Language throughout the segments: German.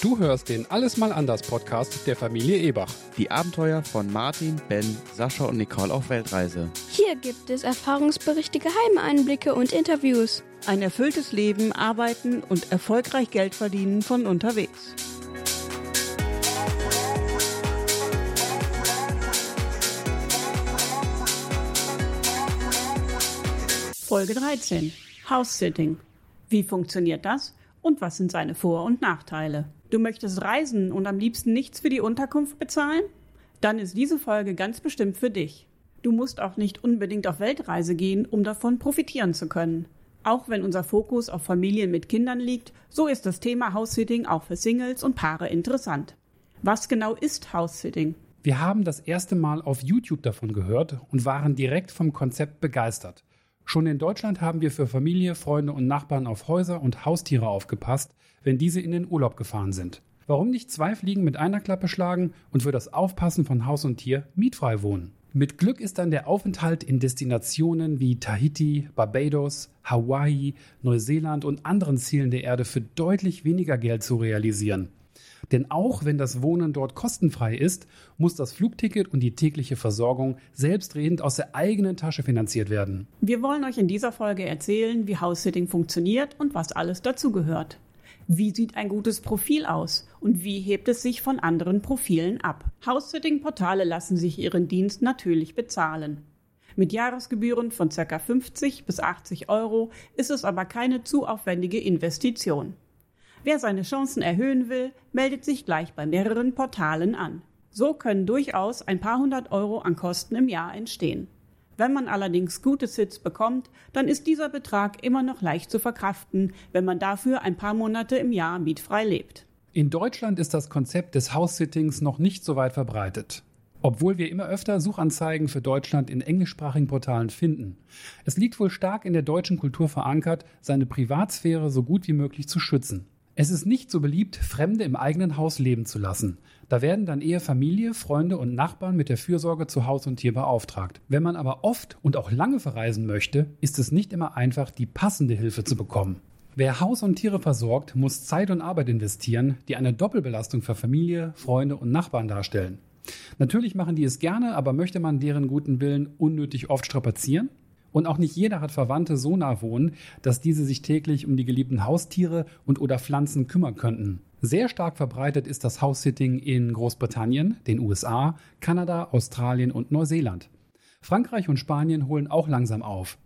Du hörst den Alles mal anders Podcast der Familie Ebach. Die Abenteuer von Martin, Ben, Sascha und Nicole auf Weltreise. Hier gibt es Erfahrungsberichte, geheime Einblicke und Interviews. Ein erfülltes Leben, arbeiten und erfolgreich Geld verdienen von unterwegs. Folge 13. House-Sitting. Wie funktioniert das und was sind seine Vor- und Nachteile? Du möchtest reisen und am liebsten nichts für die Unterkunft bezahlen? Dann ist diese Folge ganz bestimmt für dich. Du musst auch nicht unbedingt auf Weltreise gehen, um davon profitieren zu können. Auch wenn unser Fokus auf Familien mit Kindern liegt, so ist das Thema House-Sitting auch für Singles und Paare interessant. Was genau ist House-Sitting? Wir haben das erste Mal auf YouTube davon gehört und waren direkt vom Konzept begeistert. Schon in Deutschland haben wir für Familie, Freunde und Nachbarn auf Häuser und Haustiere aufgepasst, wenn diese in den Urlaub gefahren sind. Warum nicht zwei Fliegen mit einer Klappe schlagen und für das Aufpassen von Haus und Tier mietfrei wohnen? Mit Glück ist dann der Aufenthalt in Destinationen wie Tahiti, Barbados, Hawaii, Neuseeland und anderen Zielen der Erde für deutlich weniger Geld zu realisieren. Denn auch wenn das Wohnen dort kostenfrei ist, muss das Flugticket und die tägliche Versorgung selbstredend aus der eigenen Tasche finanziert werden. Wir wollen euch in dieser Folge erzählen, wie House-Sitting funktioniert und was alles dazugehört. Wie sieht ein gutes Profil aus und wie hebt es sich von anderen Profilen ab? House-Sitting-Portale lassen sich ihren Dienst natürlich bezahlen. Mit Jahresgebühren von ca. 50 bis 80 Euro ist es aber keine zu aufwendige Investition. Wer seine Chancen erhöhen will, meldet sich gleich bei mehreren Portalen an. So können durchaus ein paar hundert Euro an Kosten im Jahr entstehen. Wenn man allerdings gute Sits bekommt, dann ist dieser Betrag immer noch leicht zu verkraften, wenn man dafür ein paar Monate im Jahr mietfrei lebt. In Deutschland ist das Konzept des House-Sittings noch nicht so weit verbreitet. Obwohl wir immer öfter Suchanzeigen für Deutschland in englischsprachigen Portalen finden. Es liegt wohl stark in der deutschen Kultur verankert, seine Privatsphäre so gut wie möglich zu schützen. Es ist nicht so beliebt, Fremde im eigenen Haus leben zu lassen. Da werden dann eher Familie, Freunde und Nachbarn mit der Fürsorge zu Haus und Tier beauftragt. Wenn man aber oft und auch lange verreisen möchte, ist es nicht immer einfach, die passende Hilfe zu bekommen. Wer Haus und Tiere versorgt, muss Zeit und Arbeit investieren, die eine Doppelbelastung für Familie, Freunde und Nachbarn darstellen. Natürlich machen die es gerne, aber möchte man deren guten Willen unnötig oft strapazieren? Und auch nicht jeder hat Verwandte so nah wohnen, dass diese sich täglich um die geliebten Haustiere und oder Pflanzen kümmern könnten. Sehr stark verbreitet ist das House-Sitting in Großbritannien, den USA, Kanada, Australien und Neuseeland. Frankreich und Spanien holen auch langsam auf.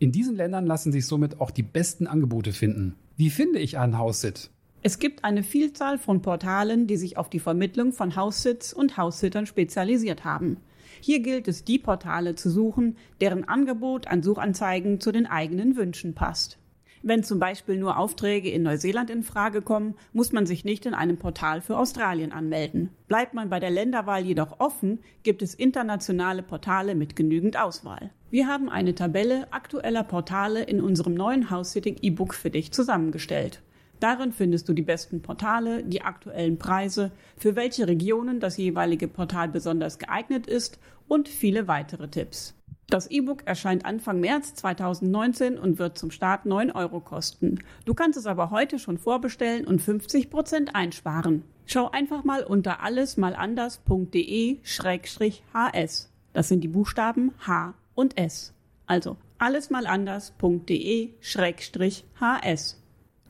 In diesen Ländern lassen sich somit auch die besten Angebote finden. Wie finde ich einen House-Sit? Es gibt eine Vielzahl von Portalen, die sich auf die Vermittlung von House-Sits und House-Sittern spezialisiert haben. Hier gilt es, die Portale zu suchen, deren Angebot an Suchanzeigen zu den eigenen Wünschen passt. Wenn zum Beispiel nur Aufträge in Neuseeland in Frage kommen, muss man sich nicht in einem Portal für Australien anmelden. Bleibt man bei der Länderwahl jedoch offen, gibt es internationale Portale mit genügend Auswahl. Wir haben eine Tabelle aktueller Portale in unserem neuen House-Sitting-E-Book für dich zusammengestellt. Darin findest du die besten Portale, die aktuellen Preise, für welche Regionen das jeweilige Portal besonders geeignet ist und viele weitere Tipps. Das E-Book erscheint Anfang März 2019 und wird zum Start 9 Euro kosten. Du kannst es aber heute schon vorbestellen und 50 Prozent einsparen. Schau einfach mal unter allesmalanders.de-hs. Das sind die Buchstaben H und S. Also allesmalanders.de-hs.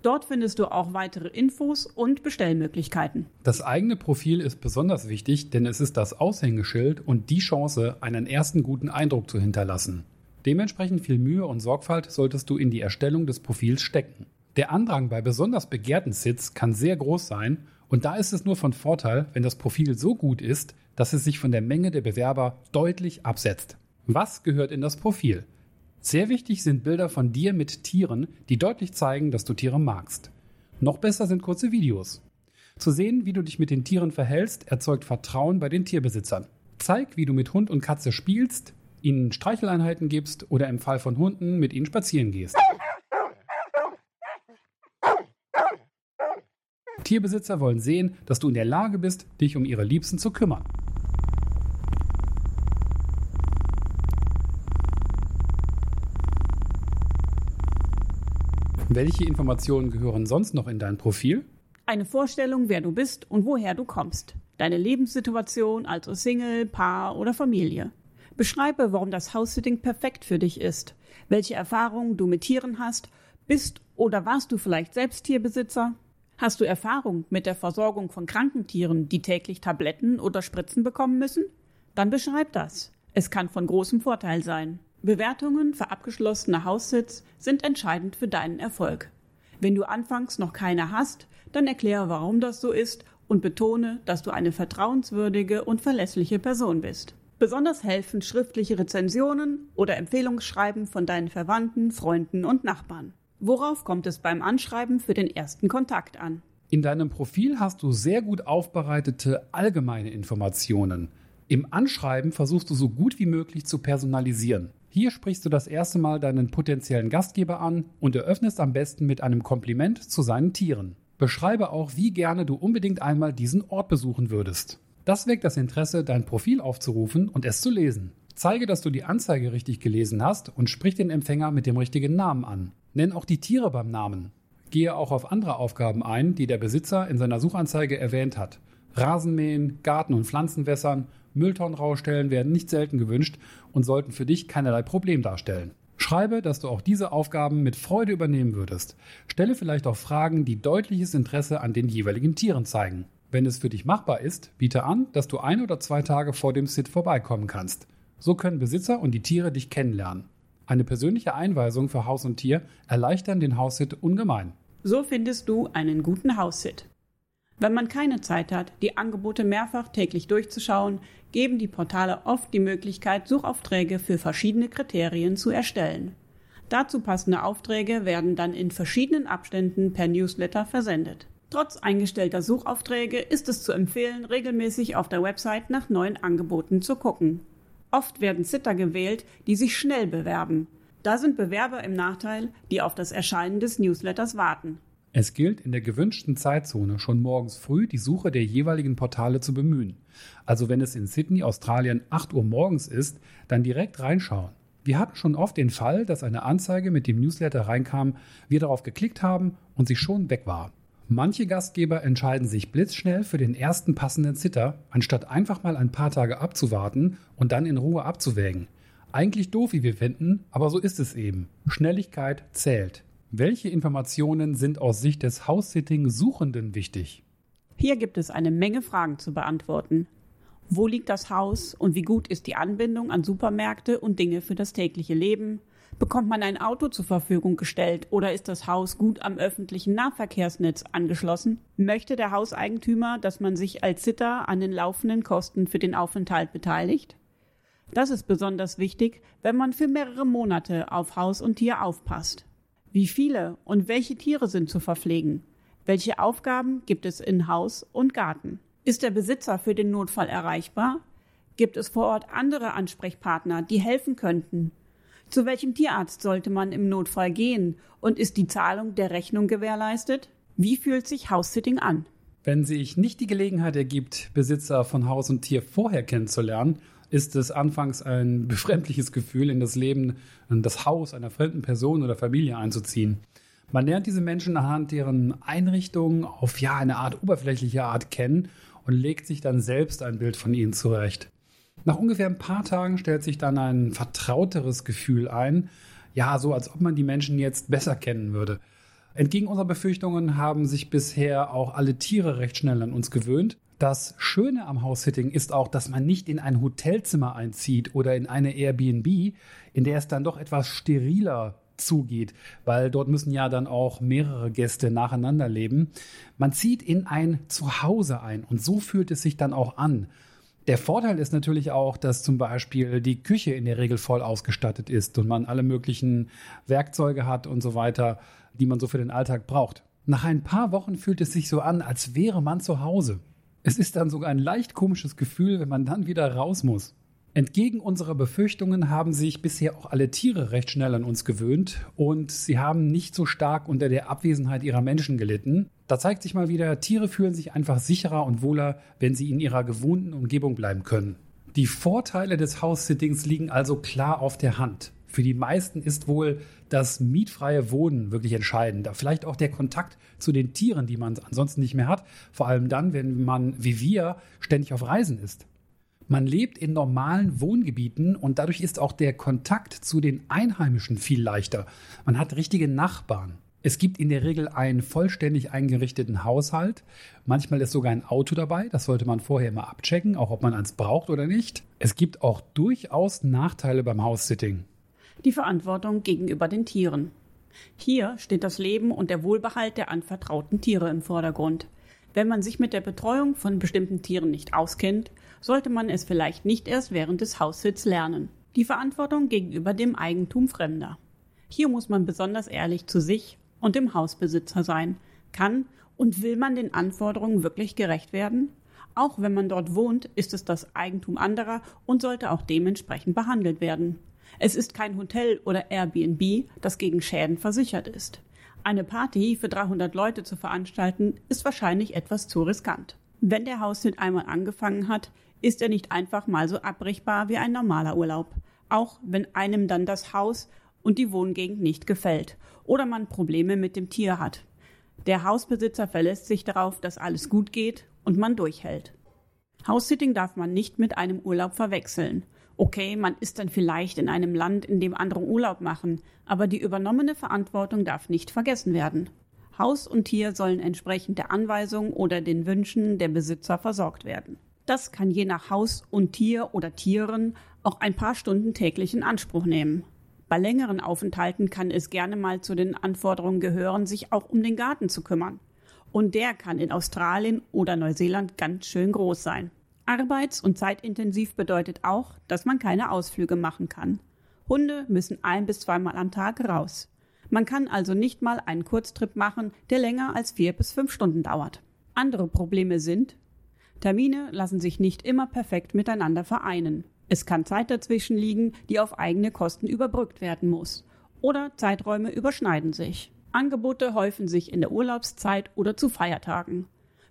Dort findest du auch weitere Infos und Bestellmöglichkeiten. Das eigene Profil ist besonders wichtig, denn es ist das Aushängeschild und die Chance, einen ersten guten Eindruck zu hinterlassen. Dementsprechend viel Mühe und Sorgfalt solltest du in die Erstellung des Profils stecken. Der Andrang bei besonders begehrten Sits kann sehr groß sein und da ist es nur von Vorteil, wenn das Profil so gut ist, dass es sich von der Menge der Bewerber deutlich absetzt. Was gehört in das Profil? Sehr wichtig sind Bilder von dir mit Tieren, die deutlich zeigen, dass du Tiere magst. Noch besser sind kurze Videos. Zu sehen, wie du dich mit den Tieren verhältst, erzeugt Vertrauen bei den Tierbesitzern. Zeig, wie du mit Hund und Katze spielst, ihnen Streicheleinheiten gibst oder im Fall von Hunden mit ihnen spazieren gehst. Tierbesitzer wollen sehen, dass du in der Lage bist, dich um ihre Liebsten zu kümmern. Welche Informationen gehören sonst noch in dein Profil? Eine Vorstellung, wer du bist und woher du kommst. Deine Lebenssituation, also Single, Paar oder Familie. Beschreibe, warum das House-Sitting perfekt für dich ist, welche Erfahrungen du mit Tieren hast, bist oder warst du vielleicht selbst Tierbesitzer? Hast du Erfahrung mit der Versorgung von kranken Tieren, die täglich Tabletten oder Spritzen bekommen müssen? Dann beschreib das. Es kann von großem Vorteil sein. Bewertungen für abgeschlossene Haussitz sind entscheidend für deinen Erfolg. Wenn du anfangs noch keine hast, dann erkläre, warum das so ist und betone, dass du eine vertrauenswürdige und verlässliche Person bist. Besonders helfen schriftliche Rezensionen oder Empfehlungsschreiben von deinen Verwandten, Freunden und Nachbarn. Worauf kommt es beim Anschreiben für den ersten Kontakt an? In deinem Profil hast du sehr gut aufbereitete allgemeine Informationen. Im Anschreiben versuchst du so gut wie möglich zu personalisieren. Hier sprichst du das erste Mal deinen potenziellen Gastgeber an und eröffnest am besten mit einem Kompliment zu seinen Tieren. Beschreibe auch, wie gerne du unbedingt einmal diesen Ort besuchen würdest. Das weckt das Interesse, dein Profil aufzurufen und es zu lesen. Zeige, dass du die Anzeige richtig gelesen hast und sprich den Empfänger mit dem richtigen Namen an. Nenn auch die Tiere beim Namen. Gehe auch auf andere Aufgaben ein, die der Besitzer in seiner Suchanzeige erwähnt hat. Rasenmähen, Garten- und Pflanzenwässern, Mülltonnen rausstellen werden nicht selten gewünscht und sollten für dich keinerlei Problem darstellen. Schreibe, dass du auch diese Aufgaben mit Freude übernehmen würdest. Stelle vielleicht auch Fragen, die deutliches Interesse an den jeweiligen Tieren zeigen. Wenn es für dich machbar ist, biete an, dass du ein oder zwei Tage vor dem Sit vorbeikommen kannst. So können Besitzer und die Tiere dich kennenlernen. Eine persönliche Einweisung für Haus und Tier erleichtern den Haussit ungemein. So findest du einen guten Haussit. Wenn man keine Zeit hat, die Angebote mehrfach täglich durchzuschauen, geben die Portale oft die Möglichkeit, Suchaufträge für verschiedene Kriterien zu erstellen. Dazu passende Aufträge werden dann in verschiedenen Abständen per Newsletter versendet. Trotz eingestellter Suchaufträge ist es zu empfehlen, regelmäßig auf der Website nach neuen Angeboten zu gucken. Oft werden Sitter gewählt, die sich schnell bewerben. Da sind Bewerber im Nachteil, die auf das Erscheinen des Newsletters warten. Es gilt, in der gewünschten Zeitzone schon morgens früh die Suche der jeweiligen Portale zu bemühen. Also wenn es in Sydney, Australien 8 Uhr morgens ist, dann direkt reinschauen. Wir hatten schon oft den Fall, dass eine Anzeige mit dem Newsletter reinkam, wir darauf geklickt haben und sie schon weg war. Manche Gastgeber entscheiden sich blitzschnell für den ersten passenden Sitter, anstatt einfach mal ein paar Tage abzuwarten und dann in Ruhe abzuwägen. Eigentlich doof, wie wir finden, aber so ist es eben. Schnelligkeit zählt. Welche Informationen sind aus Sicht des House-Sitting-Suchenden wichtig? Hier gibt es eine Menge Fragen zu beantworten. Wo liegt das Haus und wie gut ist die Anbindung an Supermärkte und Dinge für das tägliche Leben? Bekommt man ein Auto zur Verfügung gestellt oder ist das Haus gut am öffentlichen Nahverkehrsnetz angeschlossen? Möchte der Hauseigentümer, dass man sich als Sitter an den laufenden Kosten für den Aufenthalt beteiligt? Das ist besonders wichtig, wenn man für mehrere Monate auf Haus und Tier aufpasst. Wie viele und welche Tiere sind zu verpflegen? Welche Aufgaben gibt es in Haus und Garten? Ist der Besitzer für den Notfall erreichbar? Gibt es vor Ort andere Ansprechpartner, die helfen könnten? Zu welchem Tierarzt sollte man im Notfall gehen? Und ist die Zahlung der Rechnung gewährleistet? Wie fühlt sich House-Sitting an? Wenn sich nicht die Gelegenheit ergibt, Besitzer von Haus und Tier vorher kennenzulernen, ist es anfangs ein befremdliches Gefühl, in das Leben, in das Haus einer fremden Person oder Familie einzuziehen. Man lernt diese Menschen anhand deren Einrichtungen auf ja eine Art oberflächliche Art kennen und legt sich dann selbst ein Bild von ihnen zurecht. Nach ungefähr ein paar Tagen stellt sich dann ein vertrauteres Gefühl ein, ja, so als ob man die Menschen jetzt besser kennen würde. Entgegen unserer Befürchtungen haben sich bisher auch alle Tiere recht schnell an uns gewöhnt. Das Schöne am House-Sitting ist auch, dass man nicht in ein Hotelzimmer einzieht oder in eine Airbnb, in der es dann doch etwas steriler zugeht, weil dort müssen ja dann auch mehrere Gäste nacheinander leben. Man zieht in ein Zuhause ein und so fühlt es sich dann auch an. Der Vorteil ist natürlich auch, dass zum Beispiel die Küche in der Regel voll ausgestattet ist und man alle möglichen Werkzeuge hat und so weiter, die man so für den Alltag braucht. Nach ein paar Wochen fühlt es sich so an, als wäre man zu Hause. Es ist dann sogar ein leicht komisches Gefühl, wenn man dann wieder raus muss. Entgegen unserer Befürchtungen haben sich bisher auch alle Tiere recht schnell an uns gewöhnt und sie haben nicht so stark unter der Abwesenheit ihrer Menschen gelitten. Da zeigt sich mal wieder, Tiere fühlen sich einfach sicherer und wohler, wenn sie in ihrer gewohnten Umgebung bleiben können. Die Vorteile des House-Sittings liegen also klar auf der Hand. Für die meisten ist wohl das mietfreie Wohnen wirklich entscheidend. Vielleicht auch der Kontakt zu den Tieren, die man ansonsten nicht mehr hat. Vor allem dann, wenn man wie wir ständig auf Reisen ist. Man lebt in normalen Wohngebieten und dadurch ist auch der Kontakt zu den Einheimischen viel leichter. Man hat richtige Nachbarn. Es gibt in der Regel einen vollständig eingerichteten Haushalt. Manchmal ist sogar ein Auto dabei. Das sollte man vorher immer abchecken, auch ob man eins braucht oder nicht. Es gibt auch durchaus Nachteile beim House-Sitting. Die Verantwortung gegenüber den Tieren. Hier steht das Leben und der Wohlbehalt der anvertrauten Tiere im Vordergrund. Wenn man sich mit der Betreuung von bestimmten Tieren nicht auskennt, sollte man es vielleicht nicht erst während des Haussitz lernen. Die Verantwortung gegenüber dem Eigentum Fremder. Hier muss man besonders ehrlich zu sich und dem Hausbesitzer sein. Kann und will man den Anforderungen wirklich gerecht werden? Auch wenn man dort wohnt, ist es das Eigentum anderer und sollte auch dementsprechend behandelt werden. Es ist kein Hotel oder Airbnb, das gegen Schäden versichert ist. Eine Party für 300 Leute zu veranstalten, ist wahrscheinlich etwas zu riskant. Wenn der Haushalt einmal angefangen hat, ist er nicht einfach mal so abbrechbar wie ein normaler Urlaub. Auch wenn einem dann das Haus und die Wohngegend nicht gefällt oder man Probleme mit dem Tier hat. Der Hausbesitzer verlässt sich darauf, dass alles gut geht und man durchhält. House-Sitting darf man nicht mit einem Urlaub verwechseln. Okay, man ist dann vielleicht in einem Land, in dem andere Urlaub machen, aber die übernommene Verantwortung darf nicht vergessen werden. Haus und Tier sollen entsprechend der Anweisung oder den Wünschen der Besitzer versorgt werden. Das kann je nach Haus und Tier oder Tieren auch ein paar Stunden täglich in Anspruch nehmen. Bei längeren Aufenthalten kann es gerne mal zu den Anforderungen gehören, sich auch um den Garten zu kümmern. Und der kann in Australien oder Neuseeland ganz schön groß sein. Arbeits- und zeitintensiv bedeutet auch, dass man keine Ausflüge machen kann. Hunde müssen ein bis zweimal am Tag raus. Man kann also nicht mal einen Kurztrip machen, der länger als vier bis fünf Stunden dauert. Andere Probleme sind, Termine lassen sich nicht immer perfekt miteinander vereinen. Es kann Zeit dazwischen liegen, die auf eigene Kosten überbrückt werden muss. Oder Zeiträume überschneiden sich. Angebote häufen sich in der Urlaubszeit oder zu Feiertagen.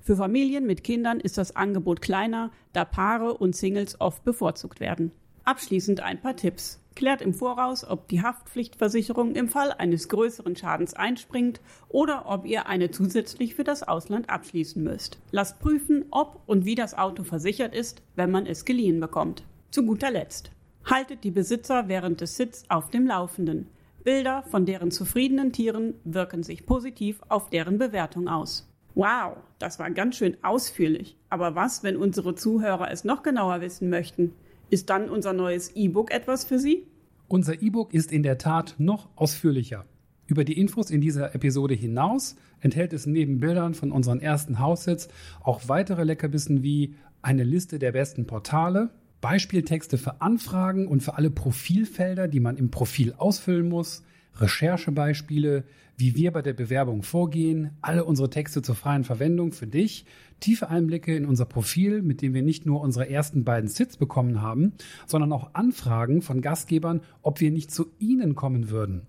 Für Familien mit Kindern ist das Angebot kleiner, da Paare und Singles oft bevorzugt werden. Abschließend ein paar Tipps. Klärt im Voraus, ob die Haftpflichtversicherung im Fall eines größeren Schadens einspringt oder ob ihr eine zusätzlich für das Ausland abschließen müsst. Lasst prüfen, ob und wie das Auto versichert ist, wenn man es geliehen bekommt. Zu guter Letzt. Haltet die Besitzer während des Sitz auf dem Laufenden. Bilder von deren zufriedenen Tieren wirken sich positiv auf deren Bewertung aus. Wow, das war ganz schön ausführlich. Aber was, wenn unsere Zuhörer es noch genauer wissen möchten? Ist dann unser neues E-Book etwas für Sie? Unser E-Book ist in der Tat noch ausführlicher. Über die Infos in dieser Episode hinaus enthält es neben Bildern von unseren ersten Haussitz auch weitere Leckerbissen wie eine Liste der besten Portale, Beispieltexte für Anfragen und für alle Profilfelder, die man im Profil ausfüllen muss, Recherchebeispiele, wie wir bei der Bewerbung vorgehen, alle unsere Texte zur freien Verwendung für dich, tiefe Einblicke in unser Profil, mit dem wir nicht nur unsere ersten beiden Sits bekommen haben, sondern auch Anfragen von Gastgebern, ob wir nicht zu ihnen kommen würden.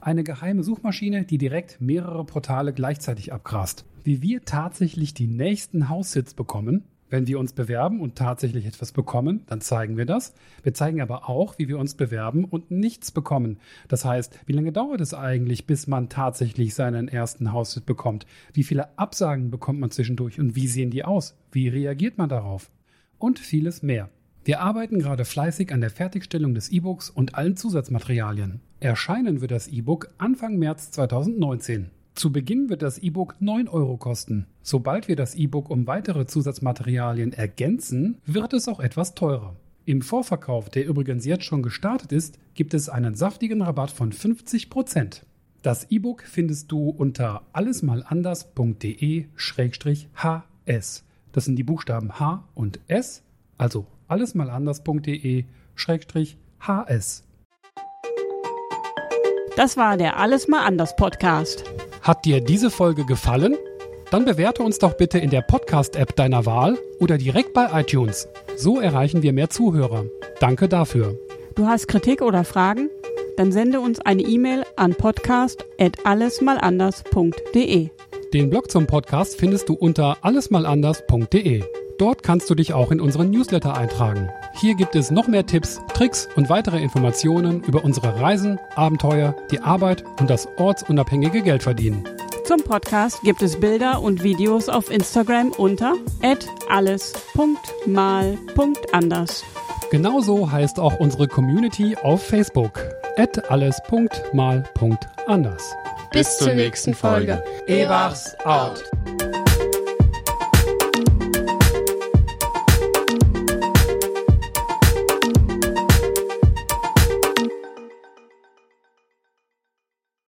Eine geheime Suchmaschine, die direkt mehrere Portale gleichzeitig abgrast. Wie wir tatsächlich die nächsten Haussits bekommen, wenn wir uns bewerben und tatsächlich etwas bekommen, dann zeigen wir das. Wir zeigen aber auch, wie wir uns bewerben und nichts bekommen. Das heißt, wie lange dauert es eigentlich, bis man tatsächlich seinen ersten Haushalt bekommt? Wie viele Absagen bekommt man zwischendurch und wie sehen die aus? Wie reagiert man darauf? Und vieles mehr. Wir arbeiten gerade fleißig an der Fertigstellung des E-Books und allen Zusatzmaterialien. Erscheinen wird das E-Book Anfang März 2019. Zu Beginn wird das E-Book 9 Euro kosten. Sobald wir das E-Book um weitere Zusatzmaterialien ergänzen, wird es auch etwas teurer. Im Vorverkauf, der übrigens jetzt schon gestartet ist, gibt es einen saftigen Rabatt von 50%. Das E-Book findest du unter allesmalanders.de-hs. Das sind die Buchstaben H und S, also allesmalanders.de-hs. Das war der Alles mal anders Podcast. Hat dir diese Folge gefallen? Dann bewerte uns doch bitte in der Podcast-App deiner Wahl oder direkt bei iTunes. So erreichen wir mehr Zuhörer. Danke dafür. Du hast Kritik oder Fragen? Dann sende uns eine E-Mail an podcast@allesmalanders.de. Den Blog zum Podcast findest du unter allesmalanders.de. Dort kannst du dich auch in unseren Newsletter eintragen. Hier gibt es noch mehr Tipps, Tricks und weitere Informationen über unsere Reisen, Abenteuer, die Arbeit und das ortsunabhängige Geldverdienen. Zum Podcast gibt es Bilder und Videos auf Instagram unter alles.mal.anders. Genauso heißt auch unsere Community auf Facebook alles.mal.anders. Bis zur nächsten Folge. Ebachs out.